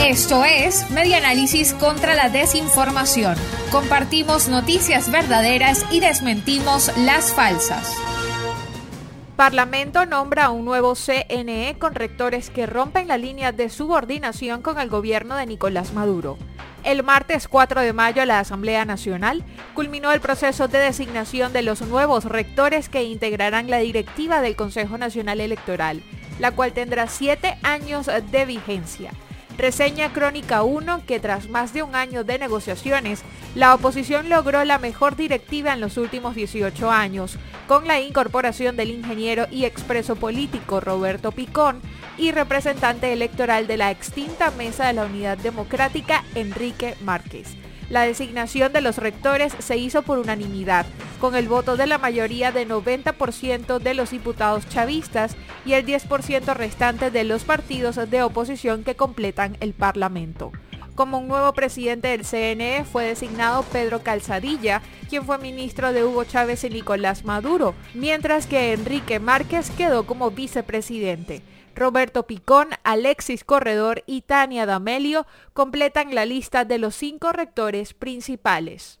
Esto es Media Análisis contra la Desinformación. Compartimos noticias verdaderas y desmentimos las falsas. Parlamento nombra un nuevo CNE con rectores que rompen la línea de subordinación con el gobierno de Nicolás Maduro. El martes 4 de mayo la Asamblea Nacional culminó el proceso de designación de los nuevos rectores que integrarán la directiva del Consejo Nacional Electoral, la cual tendrá siete años de vigencia. Reseña Crónica 1 que tras más de un año de negociaciones, la oposición logró la mejor directiva en los últimos 18 años, con la incorporación del ingeniero y expreso político Roberto Picón y representante electoral de la extinta Mesa de la Unidad Democrática Enrique Márquez. La designación de los rectores se hizo por unanimidad, con el voto de la mayoría de 90% de los diputados chavistas y el 10% restante de los partidos de oposición que completan el Parlamento. Como un nuevo presidente del CNE fue designado Pedro Calzadilla, quien fue ministro de Hugo Chávez y Nicolás Maduro, mientras que Enrique Márquez quedó como vicepresidente. Roberto Picón, Alexis Corredor y Tania D'Amelio completan la lista de los cinco rectores principales.